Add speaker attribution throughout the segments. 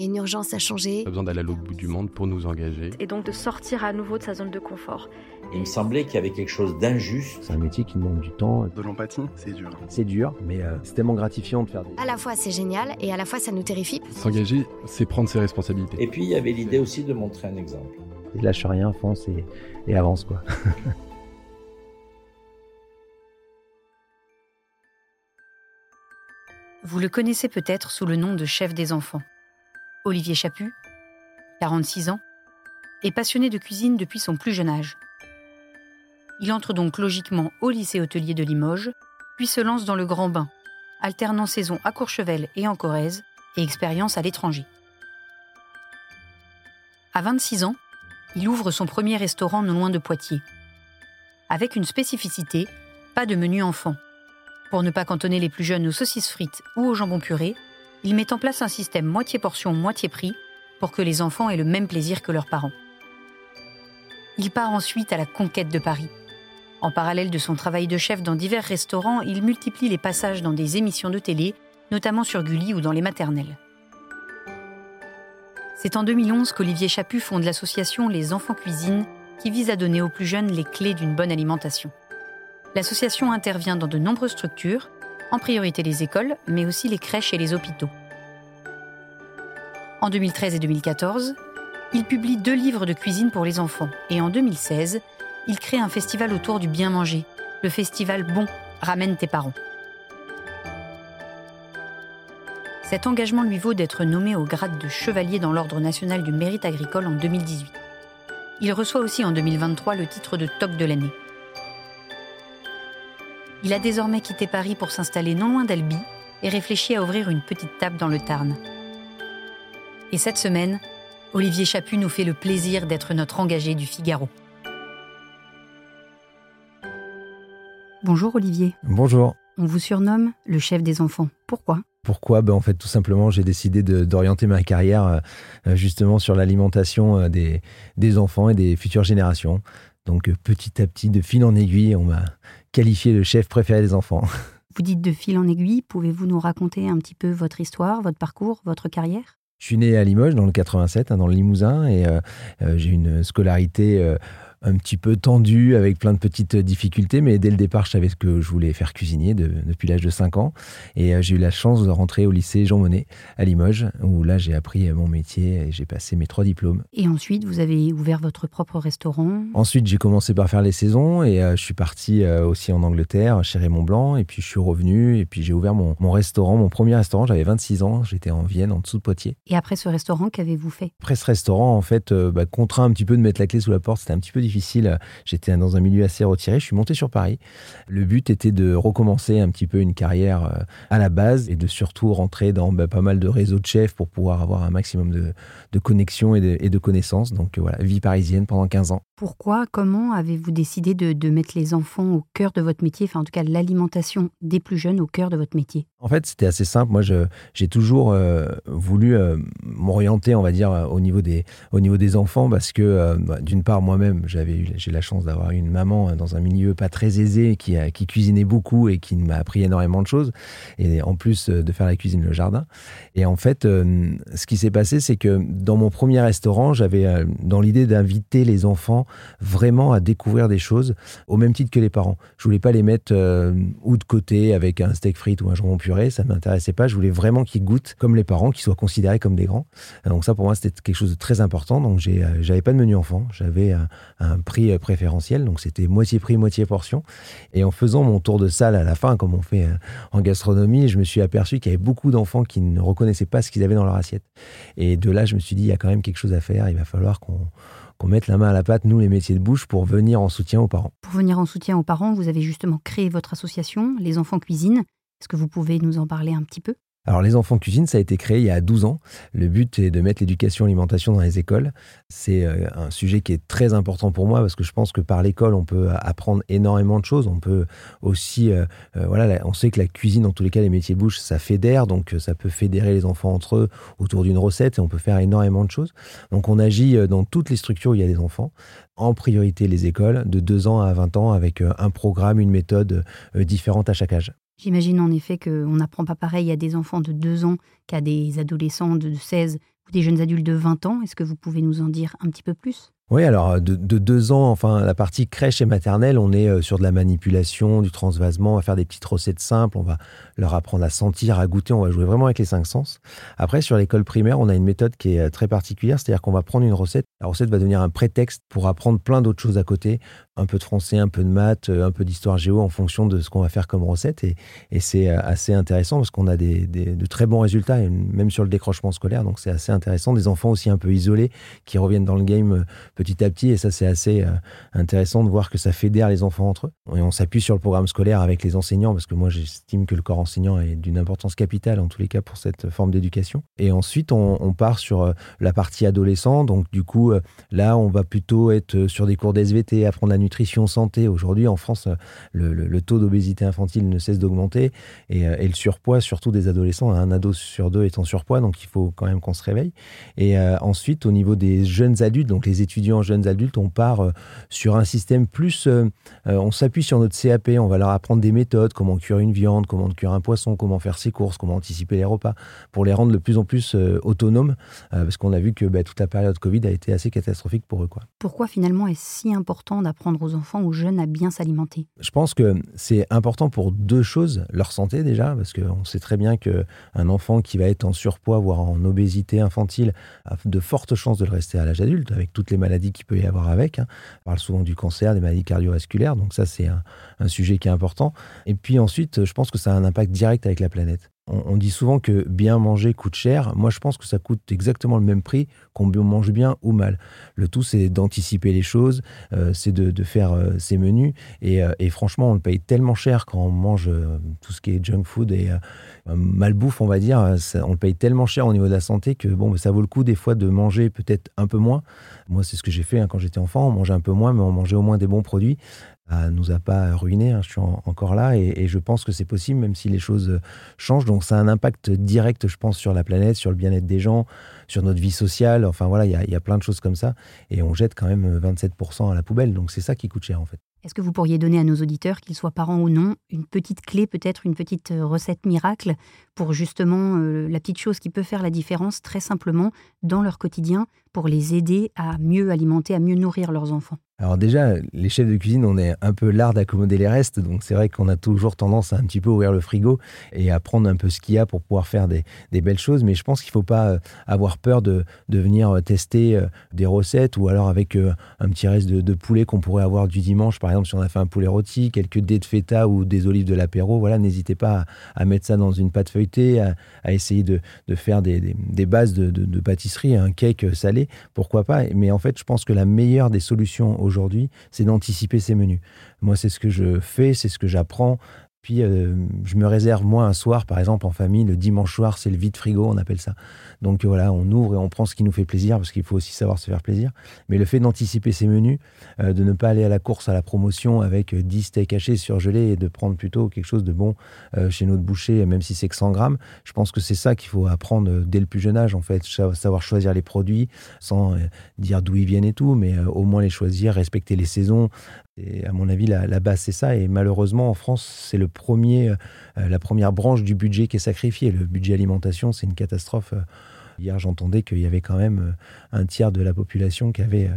Speaker 1: Et une urgence à changer.
Speaker 2: Pas besoin d'aller à l'autre bout du monde pour nous engager.
Speaker 3: Et donc de sortir à nouveau de sa zone de confort.
Speaker 4: Il me semblait qu'il y avait quelque chose d'injuste.
Speaker 5: C'est un métier qui demande du temps.
Speaker 6: De l'empathie, c'est dur.
Speaker 5: C'est dur, mais euh, c'est tellement gratifiant de faire des...
Speaker 1: À la fois c'est génial et à la fois ça nous terrifie.
Speaker 2: S'engager, c'est prendre ses responsabilités.
Speaker 4: Et puis il y avait l'idée aussi de montrer un exemple.
Speaker 5: Et lâche rien, fonce et, et avance quoi.
Speaker 7: Vous le connaissez peut-être sous le nom de chef des enfants. Olivier Chaput, 46 ans, est passionné de cuisine depuis son plus jeune âge. Il entre donc logiquement au lycée hôtelier de Limoges, puis se lance dans le grand bain, alternant saison à Courchevel et en Corrèze et expérience à l'étranger. À 26 ans, il ouvre son premier restaurant non loin de Poitiers. Avec une spécificité, pas de menu enfant. Pour ne pas cantonner les plus jeunes aux saucisses frites ou au jambon puré, il met en place un système moitié portion, moitié prix pour que les enfants aient le même plaisir que leurs parents. Il part ensuite à la conquête de Paris. En parallèle de son travail de chef dans divers restaurants, il multiplie les passages dans des émissions de télé, notamment sur Gulli ou dans les maternelles. C'est en 2011 qu'Olivier Chaput fonde l'association Les Enfants Cuisine, qui vise à donner aux plus jeunes les clés d'une bonne alimentation. L'association intervient dans de nombreuses structures, en priorité les écoles, mais aussi les crèches et les hôpitaux. En 2013 et 2014, il publie deux livres de cuisine pour les enfants et en 2016, il crée un festival autour du bien manger, le festival Bon, ramène tes parents. Cet engagement lui vaut d'être nommé au grade de chevalier dans l'Ordre national du mérite agricole en 2018. Il reçoit aussi en 2023 le titre de top de l'année. Il a désormais quitté Paris pour s'installer non loin d'Albi et réfléchit à ouvrir une petite table dans le Tarn. Et cette semaine, Olivier Chaput nous fait le plaisir d'être notre engagé du Figaro. Bonjour Olivier.
Speaker 5: Bonjour.
Speaker 7: On vous surnomme le chef des enfants. Pourquoi?
Speaker 5: Pourquoi? Ben, En fait, tout simplement, j'ai décidé d'orienter ma carrière euh, justement sur l'alimentation euh, des, des enfants et des futures générations. Donc, euh, petit à petit, de fil en aiguille, on m'a qualifié le chef préféré des enfants.
Speaker 7: Vous dites de fil en aiguille, pouvez-vous nous raconter un petit peu votre histoire, votre parcours, votre carrière?
Speaker 5: Je suis né à Limoges, dans le 87, hein, dans le Limousin, et euh, euh, j'ai une scolarité euh, un petit peu tendue, avec plein de petites difficultés, mais dès le départ, je savais que je voulais faire cuisinier de- depuis l'âge de 5 ans. Et euh, j'ai eu la chance de rentrer au lycée Jean Monnet à Limoges, où là, j'ai appris euh, mon métier et j'ai passé mes trois diplômes.
Speaker 7: Et ensuite, vous avez ouvert votre propre restaurant.
Speaker 5: Ensuite, j'ai commencé par faire les saisons et euh, je suis parti aussi en Angleterre, chez Raymond Blanc, et puis je suis revenu et puis j'ai ouvert mon, mon restaurant, mon premier restaurant, j'avais 26 ans, j'étais en Vienne, en dessous de Poitiers.
Speaker 7: Et après ce restaurant, qu'avez-vous fait?
Speaker 5: Après ce restaurant, en fait, bah, contraint un petit peu de mettre la clé sous la porte, c'était un petit peu difficile. J'étais dans un milieu assez retiré. Je suis monté sur Paris. Le but était de recommencer un petit peu une carrière euh, à la base et de surtout rentrer dans bah, pas mal de réseaux de chefs pour pouvoir avoir un maximum de, de connexions et de, et de connaissances. Donc euh, voilà, vie parisienne pendant 15 ans.
Speaker 7: Pourquoi, comment avez-vous décidé de, de mettre les enfants au cœur de votre métier, enfin en tout cas l'alimentation des plus jeunes au cœur de votre métier?
Speaker 5: En fait, c'était assez simple. Moi, j'ai toujours euh, voulu euh, m'orienter, on va dire, euh, au niveau des, enfants, parce que, bah, d'une part, moi-même, j'avais eu, j'ai la chance d'avoir une maman euh, dans un milieu pas très aisé, qui, cuisinait beaucoup et qui m'a appris énormément de choses, et en plus de faire la cuisine le jardin. Et en fait, ce qui s'est passé, c'est que dans mon premier restaurant, j'avais dans l'idée d'inviter les enfants vraiment à découvrir des choses au même titre que les parents. Je voulais pas les mettre ou de côté avec un steak frites ou un jambon ça m'intéressait pas. Je voulais vraiment qu'ils goûtent comme les parents, qu'ils soient considérés comme des grands. Donc ça, pour moi, c'était quelque chose de très important. Donc euh, j'avais pas de menu enfant, j'avais un, un prix euh, préférentiel, donc c'était moitié prix, moitié portion. Et en faisant mon tour de salle à la fin, comme on fait euh, en gastronomie, je me suis aperçu qu'il y avait beaucoup d'enfants qui ne reconnaissaient pas ce qu'ils avaient dans leur assiette. Et de là, je me suis dit, il y a quand même quelque chose à faire. Il va falloir qu'on qu'on mette la main à la pâte, nous les métiers de bouche, pour venir en soutien aux parents.
Speaker 7: Pour venir en soutien aux parents, vous avez justement créé votre association, Les Enfants Cuisine. Est-ce que vous pouvez nous en parler un petit peu?
Speaker 5: Alors les enfants cuisine, ça a été créé il y a 12 ans. Le but est de mettre l'éducation alimentation dans les écoles. C'est euh, un sujet qui est très important pour moi parce que je pense que par l'école, on peut apprendre énormément de choses. On peut aussi, euh, euh, voilà, on sait que la cuisine, dans tous les cas, les métiers bouche, ça fédère, donc ça peut fédérer les enfants entre eux autour d'une recette et on peut faire énormément de choses. Donc on agit dans toutes les structures où il y a des enfants, en priorité les écoles, de 2 ans à 20 ans, avec un programme, une méthode différente à chaque âge.
Speaker 7: J'imagine en effet qu'on n'apprend pas pareil à des enfants de 2 ans qu'à des adolescents de 16 ou des jeunes adultes de 20 ans. Est-ce que vous pouvez nous en dire un petit peu plus?
Speaker 5: Oui, alors de, deux ans, enfin la partie crèche et maternelle, on est euh, sur de la manipulation, du transvasement, on va faire des petites recettes simples, on va leur apprendre à sentir, à goûter, on va jouer vraiment avec les cinq sens. Après, sur l'école primaire, on a une méthode qui est euh, très particulière, c'est-à-dire qu'on va prendre une recette, la recette va devenir un prétexte pour apprendre plein d'autres choses à côté, un peu de français, un peu de maths, euh, un peu d'histoire géo en fonction de ce qu'on va faire comme recette. Et, c'est assez intéressant parce qu'on a des, de très bons résultats, même sur le décrochement scolaire, donc c'est assez intéressant. Des enfants aussi un peu isolés qui reviennent dans le game petit à petit. Et ça, c'est assez euh, intéressant de voir que ça fédère les enfants entre eux. Et on s'appuie sur le programme scolaire avec les enseignants, parce que moi, j'estime que le corps enseignant est d'une importance capitale, en tous les cas, pour cette forme d'éducation. Et ensuite, on, part sur euh, la partie adolescent. Donc, du coup, euh, là, on va plutôt être sur des cours d'SVT, apprendre la nutrition santé. Aujourd'hui, en France, le, taux d'obésité infantile ne cesse d'augmenter. Et, le surpoids, surtout des adolescents, un ado sur deux est en surpoids. Donc, il faut quand même qu'on se réveille. Et ensuite, au niveau des jeunes adultes, donc les étudiants jeunes adultes, on part euh, sur un système plus. Euh, euh, on s'appuie sur notre CAP, on va leur apprendre des méthodes, comment cuire une viande, comment cuire un poisson, comment faire ses courses, comment anticiper les repas, pour les rendre de plus en plus autonomes, parce qu'on a vu que bah, toute la période Covid a été assez catastrophique pour eux. Quoi.
Speaker 7: Pourquoi finalement est-ce si important d'apprendre aux enfants, aux jeunes à bien s'alimenter?
Speaker 5: Je pense que c'est important pour deux choses. Leur santé déjà, parce qu'on sait très bien qu'un enfant qui va être en surpoids, voire en obésité infantile, a de fortes chances de le rester à l'âge adulte, avec toutes les maladies qu'il peut y avoir avec. Hein. On parle souvent du cancer, des maladies cardiovasculaires, donc ça c'est un sujet qui est important. Et puis ensuite, je pense que ça a un impact direct avec la planète. On, dit souvent que bien manger coûte cher. Moi, je pense que ça coûte exactement le même prix qu'on mange bien ou mal. Le tout, c'est d'anticiper les choses, euh, c'est de, faire euh, ses menus. Euh, et, franchement, on le paye tellement cher quand on mange tout ce qui est junk food et malbouffe, on va dire. on le paye tellement cher au niveau de la santé que bon, ça vaut le coup des fois de manger peut-être un peu moins. Moi, c'est ce que j'ai fait hein, quand j'étais enfant. On mangeait un peu moins, mais on mangeait au moins des bons produits ne nous a pas ruiné. Hein. je suis encore là et, je pense que c'est possible, même si les choses changent. Donc, ça a un impact direct, je pense, sur la planète, sur le bien-être des gens, sur notre vie sociale. Enfin, voilà, il y, y, a plein de choses comme ça. Et on jette quand même 27% à la poubelle. Donc, c'est ça qui coûte cher, en fait.
Speaker 7: Est-ce que vous pourriez donner à nos auditeurs, qu'ils soient parents ou non, une petite clé, peut-être une petite euh, recette miracle pour justement euh, la petite chose qui peut faire la différence très simplement dans leur quotidien pour les aider à mieux alimenter, à mieux nourrir leurs enfants.
Speaker 5: Alors déjà, les chefs de cuisine, on est un peu l'art d'accommoder les restes, donc c'est vrai qu'on a toujours tendance à un petit peu ouvrir le frigo et à prendre un peu ce qu'il y a pour pouvoir faire des, belles choses, mais je pense qu'il ne faut pas euh, avoir peur de, venir tester des recettes ou alors avec un petit reste de, poulet qu'on pourrait avoir du dimanche, par exemple si on a fait un poulet rôti, quelques dés de feta ou des olives de l'apéro, voilà, n'hésitez pas à, mettre ça dans une pâte feuilletée, à, essayer de, faire des, bases de, pâtisserie, un cake salé, pourquoi pas. Mais en fait, je pense que la meilleure des solutions aujourd'hui, c'est d'anticiper ces menus. Moi, c'est ce que je fais, c'est ce que j'apprends. Puis euh, je me réserve moi un soir, par exemple en famille, le dimanche soir, c'est le vide frigo, on appelle ça. Donc voilà, on ouvre et on prend ce qui nous fait plaisir, parce qu'il faut aussi savoir se faire plaisir. Mais le fait d'anticiper ces menus, euh, de ne pas aller à la course, à la promotion avec 10 euh, steaks hachés surgelés et de prendre plutôt quelque chose de bon chez notre boucher, même si c'est que 100 grammes, je pense que c'est ça qu'il faut apprendre dès le plus jeune âge, en fait, savoir choisir les produits sans dire d'où ils viennent et tout, mais au moins les choisir, respecter les saisons, à mon avis, la, base, c'est ça. Et malheureusement, en France, c'est le premier, euh, la première branche du budget qui est sacrifiée. Le budget alimentation, c'est une catastrophe. Euh, hier, j'entendais qu'il y avait quand même euh, un tiers de la population qui avait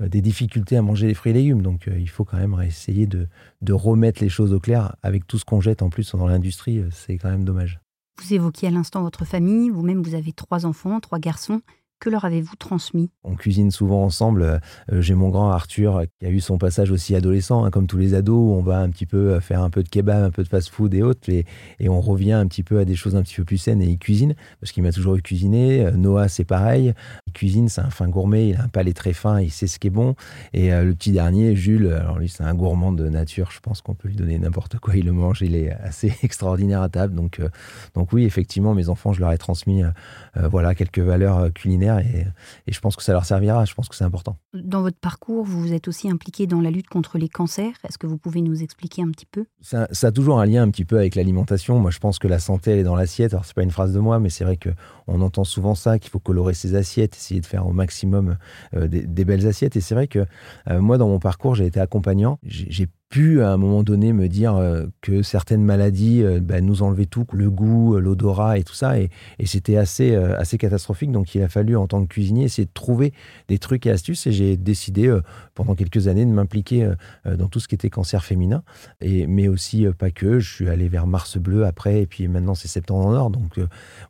Speaker 5: des difficultés à manger les fruits et légumes. Donc, il faut quand même essayer de, de remettre les choses au clair avec tout ce qu'on jette en plus dans l'industrie. C'est quand même dommage.
Speaker 7: Vous évoquiez à l'instant votre famille. Vous-même, vous avez trois enfants, trois garçons. Que leur avez-vous transmis?
Speaker 5: On cuisine souvent ensemble. Euh, J'ai mon grand Arthur qui a eu son passage aussi adolescent, hein, comme tous les ados, où on va un petit peu euh, faire un peu de kebab, un peu de fast-food et autres, et, on revient un petit peu à des choses un petit peu plus saines. Et il cuisine, parce qu'il m'a toujours eu cuisiné. Euh, Noah, c'est pareil. Il cuisine, c'est un fin gourmet, il a un palais très fin, il sait ce qui est bon. Et le petit dernier, Jules, alors lui, c'est un gourmand de nature. Je pense qu'on peut lui donner n'importe quoi, il le mange. Il est assez extraordinaire à table. Donc, donc oui, effectivement, mes enfants, je leur ai transmis voilà, quelques valeurs culinaires et, et, je pense que ça leur servira. Je pense que c'est important.
Speaker 7: Dans votre parcours, vous vous êtes aussi impliqué dans la lutte contre les cancers. Est-ce que vous pouvez nous expliquer un petit peu?
Speaker 5: Ça, ça, a toujours un lien un petit peu avec l'alimentation. Moi, je pense que la santé, elle est dans l'assiette. Alors, c'est pas une phrase de moi, mais c'est vrai qu'on entend souvent ça, qu'il faut colorer ses assiettes, essayer de faire au maximum euh, des, des, belles assiettes. Et c'est vrai que euh, moi, dans mon parcours, j'ai été accompagnant. J'ai pu à un moment donné me dire euh, que certaines maladies euh, bah, nous enlevaient tout, le goût, euh, l'odorat et tout ça, et, c'était assez, euh, assez catastrophique. Donc il a fallu en tant que cuisinier essayer de trouver des trucs et astuces, et j'ai décidé pendant quelques années de m'impliquer dans tout ce qui était cancer féminin, et, mais aussi pas que. Je suis allé vers Mars Bleu après, et puis maintenant c'est Septembre en Or. Donc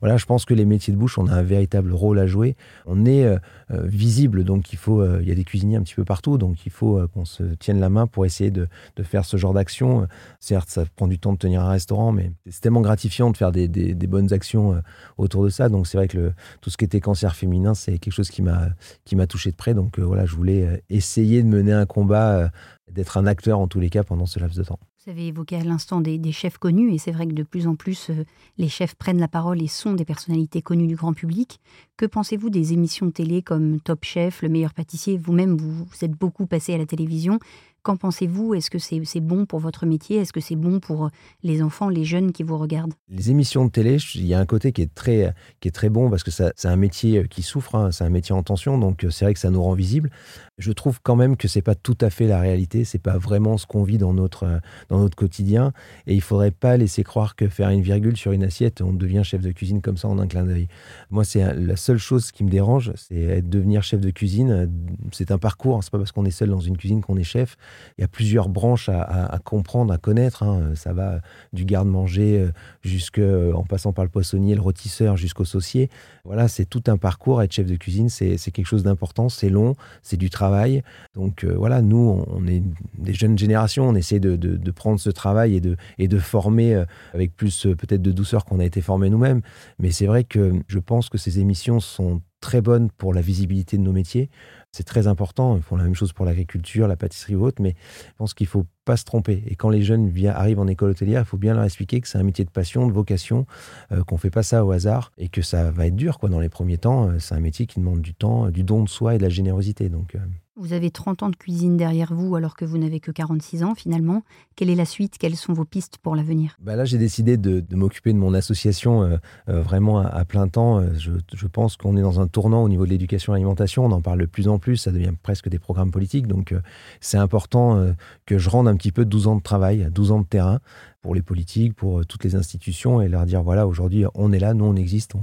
Speaker 5: voilà, je pense que les métiers de bouche, on a un véritable rôle à jouer. On est visible, donc il faut, il y a des cuisiniers un petit peu partout, donc il faut qu'on se tienne la main pour essayer de de faire ce genre d'action. Certes, ça prend du temps de tenir un restaurant, mais c'est tellement gratifiant de faire des, bonnes actions autour de ça. Donc c'est vrai que tout ce qui était cancer féminin, c'est quelque chose qui m'a qui touché de près. Donc euh, voilà, je voulais essayer de mener un combat, euh, d'être un acteur en tous les cas pendant ce laps de temps.
Speaker 7: Vous avez évoqué à l'instant des, chefs connus, et c'est vrai que de plus en plus, euh, les chefs prennent la parole et sont des personnalités connues du grand public. Que pensez-vous des émissions télé comme Top Chef, Le meilleur pâtissier? Vous-même, vous, vous êtes beaucoup passé à la télévision. Qu'en pensez-vous? Est-ce que c'est est bon pour votre métier? Est-ce que c'est bon pour les enfants, les jeunes qui vous regardent?
Speaker 5: Les émissions de télé, il y a un côté qui est très, qui est très bon parce que c'est un métier qui souffre, hein, c'est un métier en tension, donc c'est vrai que ça nous rend visible. Je trouve quand même que c'est pas tout à fait la réalité, c'est pas vraiment ce qu'on vit dans notre, dans notre quotidien, et il faudrait pas laisser croire que faire une virgule sur une assiette, on devient chef de cuisine comme ça en un clin d'œil. Moi, c'est la seule chose qui me dérange, c'est devenir chef de cuisine. C'est un parcours, c'est pas parce qu'on est seul dans une cuisine qu'on est chef il y a plusieurs branches à, comprendre, à connaître. Hein. Ça va du garde-manger jusqu'en passant par le poissonnier, le rôtisseur, jusqu'au saucier. Voilà, c'est tout un parcours. Être chef de cuisine, c'est quelque chose d'important, c'est long, c'est du travail. Donc euh, voilà, nous, on est des jeunes générations, on essaie de, prendre ce travail et de, former euh, avec plus euh, peut-être de douceur qu'on a été formé nous-mêmes. Mais c'est vrai que je pense que ces émissions sont très bonnes pour la visibilité de nos métiers. C'est très important. Ils font la même chose pour l'agriculture, la pâtisserie ou autre, mais je pense qu'il ne faut pas se tromper. Et quand les jeunes viennent, arrivent en école hôtelière, il faut bien leur expliquer que c'est un métier de passion, de vocation, euh, qu'on ne fait pas ça au hasard et que ça va être dur quoi, dans les premiers temps. C'est un métier qui demande du temps, du don de soi et de la générosité. Donc, euh...
Speaker 7: Vous avez 30 ans de cuisine derrière vous alors que vous n'avez que 46 ans finalement. Quelle est la suite? Quelles sont vos pistes pour l'avenir?
Speaker 5: Bah Là, j'ai décidé de, de m'occuper de mon association euh, euh, vraiment à, à, plein temps. Je, je pense qu'on est dans un tournant au niveau de l'éducation et l'alimentation. On en parle de plus en plus. Ça devient presque des programmes politiques. Donc, euh, c'est important que je rende un petit peu 12 ans de travail, 12 ans de terrain pour les politiques, pour toutes les institutions et leur dire voilà, aujourd'hui, on est là, nous, on existe.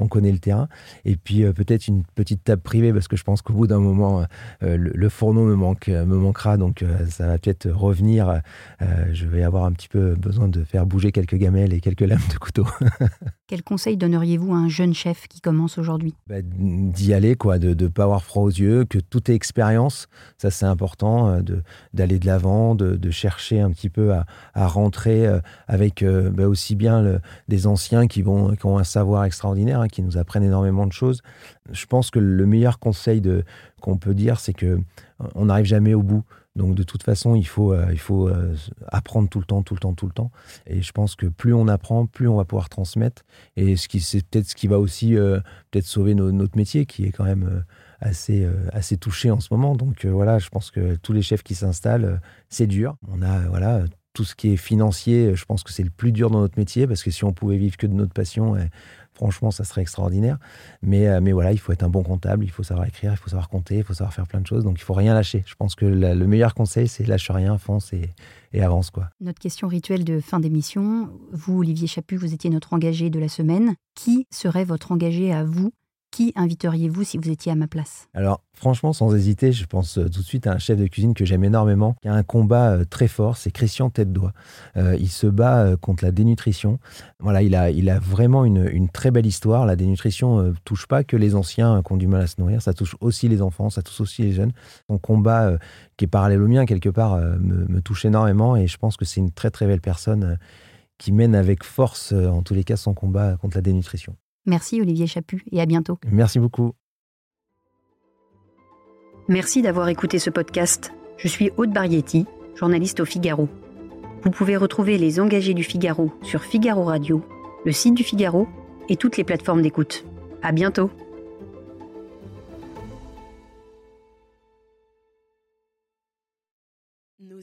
Speaker 5: On connaît le terrain. Et puis euh, peut-être une petite table privée parce que je pense qu'au bout d'un moment, euh, le, le, fourneau me, manque, me manquera. Donc euh, ça va peut-être revenir. je vais avoir un petit peu besoin de faire bouger quelques gamelles et quelques lames de couteau.
Speaker 7: Quel conseil donneriez-vous à un jeune chef qui commence aujourd'hui?
Speaker 5: Bah, D'y aller, quoi, de ne pas avoir froid aux yeux, que tout est expérience. Ça, c'est important, d'aller de l'avant, de, de, chercher un petit peu à, à rentrer avec bah, aussi bien le, des anciens qui, vont, qui ont un savoir extraordinaire, hein, qui nous apprennent énormément de choses. Je pense que le meilleur conseil qu'on peut dire, c'est que on n'arrive jamais au bout. Donc de toute façon, il faut, euh, il faut euh, apprendre tout le temps, tout le temps, tout le temps. Et je pense que plus on apprend, plus on va pouvoir transmettre. Et ce qui, c'est peut-être ce qui va aussi euh, peut-être sauver no, notre métier, qui est quand même assez, assez touché en ce moment. Donc voilà, je pense que tous les chefs qui s'installent, c'est dur. On a voilà tout ce qui est financier. Je pense que c'est le plus dur dans notre métier parce que si on pouvait vivre que de notre passion, eh, franchement, ça serait extraordinaire. Mais, euh, mais voilà, il faut être un bon comptable, il faut savoir écrire, il faut savoir compter, il faut savoir faire plein de choses. Donc, il faut rien lâcher. Je pense que le meilleur conseil, c'est lâche rien, fonce et, et, avance. Quoi.
Speaker 7: Notre question rituelle de fin d'émission. Vous, Olivier Chaput, vous étiez notre engagé de la semaine. Qui serait votre engagé à vous Qui inviteriez-vous si vous étiez à ma place?
Speaker 5: Alors, franchement, sans hésiter, je pense euh, tout de suite à un chef de cuisine que j'aime énormément, qui a un combat euh, très fort, c'est Christian Tête-Doigt. Euh, il se bat euh, contre la dénutrition. Voilà, il a, vraiment une, très belle histoire. La dénutrition ne touche pas que les anciens euh, qui ont du mal à se nourrir, ça touche aussi les enfants, ça touche aussi les jeunes. Son combat, euh, qui est parallèle au mien, quelque part, euh, me, me touche énormément et je pense que c'est une très très belle personne euh, qui mène avec force, euh, en tous les cas, son combat contre la dénutrition.
Speaker 7: Merci Olivier Chaput et à bientôt.
Speaker 5: Merci beaucoup.
Speaker 7: Merci d'avoir écouté ce podcast. Je suis Aude Barietti, journaliste au Figaro. Vous pouvez retrouver les engagés du Figaro sur Figaro Radio, le site du Figaro et toutes les plateformes d'écoute. À bientôt.